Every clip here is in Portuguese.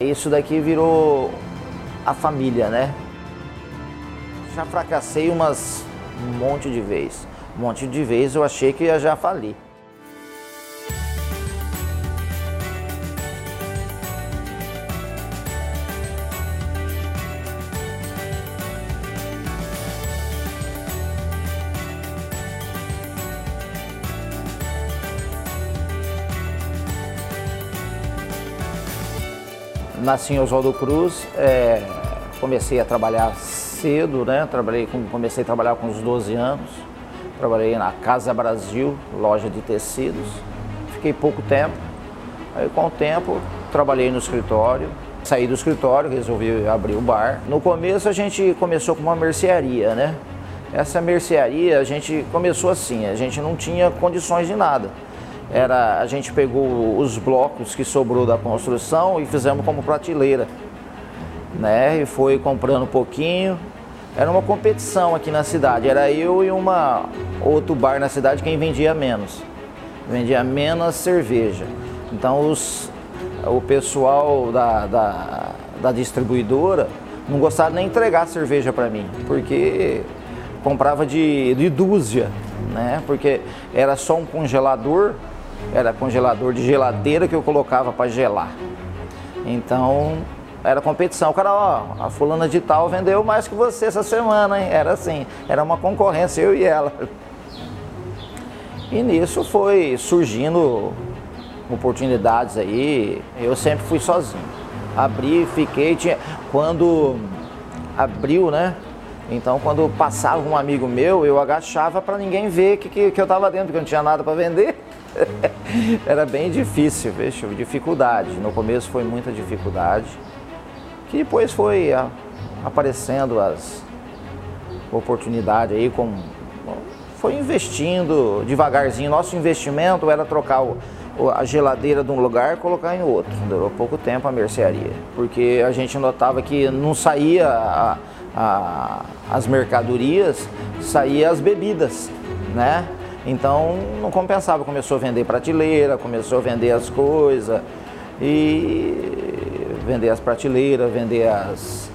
Isso daqui virou a família, né? Já fracassei umas um monte de vezes. Um monte de vezes eu achei que ia já falir. Nasci em Oswaldo Cruz, é, comecei a trabalhar cedo, né? Trabalhei com, comecei a trabalhar com uns 12 anos. Trabalhei na Casa Brasil, loja de tecidos. Fiquei pouco tempo. Aí com o tempo trabalhei no escritório. Saí do escritório, resolvi abrir o bar. No começo a gente começou com uma mercearia, né? Essa mercearia a gente começou assim, a gente não tinha condições de nada era a gente pegou os blocos que sobrou da construção e fizemos como prateleira, né? E foi comprando um pouquinho. Era uma competição aqui na cidade. Era eu e uma outro bar na cidade quem vendia menos, vendia menos cerveja. Então os, o pessoal da, da, da distribuidora não gostava nem entregar cerveja para mim, porque comprava de, de dúzia, né? Porque era só um congelador era congelador de geladeira que eu colocava para gelar. Então era competição. O cara, ó, a fulana de tal vendeu mais que você essa semana, hein? Era assim, era uma concorrência, eu e ela. E nisso foi surgindo oportunidades aí. Eu sempre fui sozinho. Abri, fiquei, tinha. Quando abriu, né? Então quando passava um amigo meu, eu agachava para ninguém ver que, que, que eu estava dentro, porque eu não tinha nada para vender. Era bem difícil, veja, dificuldade. No começo foi muita dificuldade, que depois foi a, aparecendo as oportunidades aí, com, foi investindo devagarzinho. Nosso investimento era trocar o, a geladeira de um lugar colocar em outro. Durou pouco tempo a mercearia, porque a gente notava que não saía a, a, as mercadorias, saía as bebidas, né? Então não compensava, começou a vender prateleira, começou a vender as coisas e vender as prateleiras, vender as,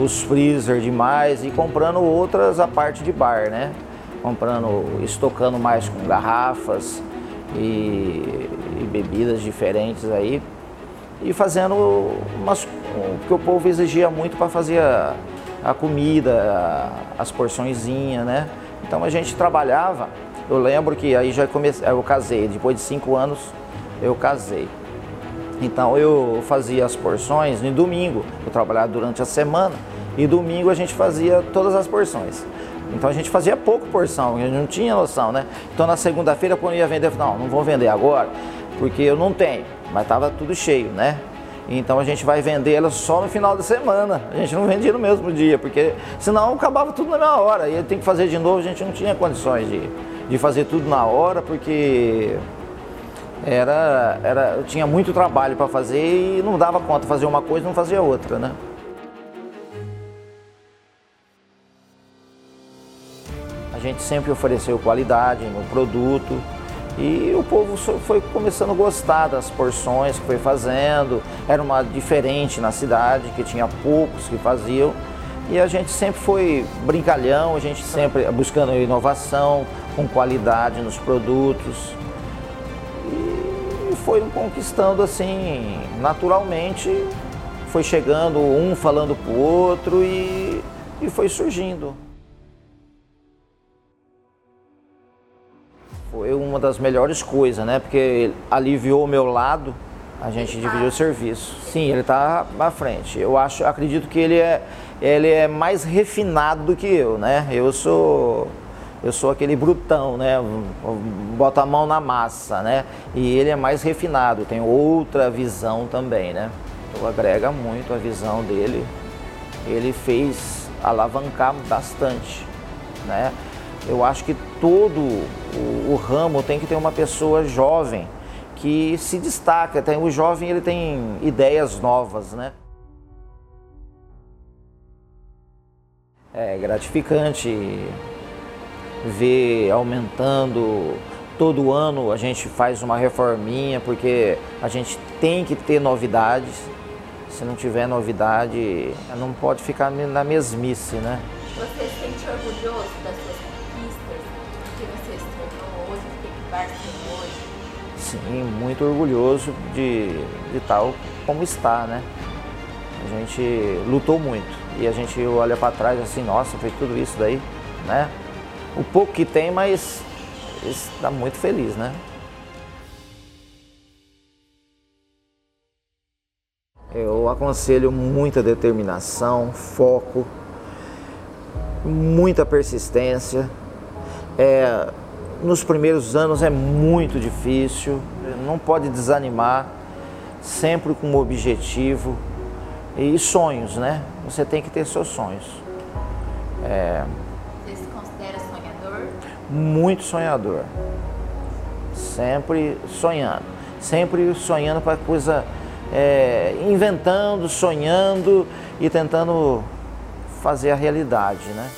os freezer demais e comprando outras a parte de bar, né? Comprando, estocando mais com garrafas e, e bebidas diferentes aí e fazendo umas, que o povo exigia muito para fazer a, a comida, as porçõezinhas, né? Então a gente trabalhava eu lembro que aí já comecei, eu casei, depois de cinco anos eu casei. Então eu fazia as porções no domingo, eu trabalhava durante a semana e domingo a gente fazia todas as porções. Então a gente fazia pouco porção, a gente não tinha noção, né? Então na segunda-feira quando ia vender, eu falei, não, não vou vender agora, porque eu não tenho, mas estava tudo cheio, né? Então a gente vai vender ela só no final da semana. A gente não vendia no mesmo dia, porque senão acabava tudo na mesma hora. E tem que fazer de novo, a gente não tinha condições de, de fazer tudo na hora, porque era, era, eu tinha muito trabalho para fazer e não dava conta, fazer uma coisa e não fazia outra, né? Gente sempre ofereceu qualidade no produto e o povo foi começando a gostar das porções que foi fazendo. Era uma diferente na cidade, que tinha poucos que faziam. E a gente sempre foi brincalhão, a gente sempre buscando inovação, com qualidade nos produtos. E foi conquistando assim, naturalmente, foi chegando um falando para o outro e, e foi surgindo. Foi uma das melhores coisas, né? Porque aliviou o meu lado, a gente dividiu o serviço. Sim, ele está à frente. Eu acho, acredito que ele é, ele é mais refinado do que eu, né? Eu sou eu sou aquele brutão, né? Bota a mão na massa, né? E ele é mais refinado, tem outra visão também, né? Então agrega muito a visão dele. Ele fez alavancar bastante, né? Eu acho que todo o, o ramo tem que ter uma pessoa jovem que se destaca. Tem, o jovem ele tem ideias novas, né? É gratificante ver aumentando. Todo ano a gente faz uma reforminha porque a gente tem que ter novidades, Se não tiver novidade, não pode ficar na mesmice, né? Você se sente orgulhoso das suas Sim, muito orgulhoso de, de tal como está, né? A gente lutou muito e a gente olha para trás assim, nossa, fez tudo isso daí, né? O pouco que tem, mas está muito feliz, né? Eu aconselho muita determinação, foco, muita persistência. É, nos primeiros anos é muito difícil, não pode desanimar, sempre com um objetivo e sonhos, né? Você tem que ter seus sonhos. É, Você se considera sonhador? Muito sonhador. Sempre sonhando. Sempre sonhando para coisa é, inventando, sonhando e tentando fazer a realidade, né?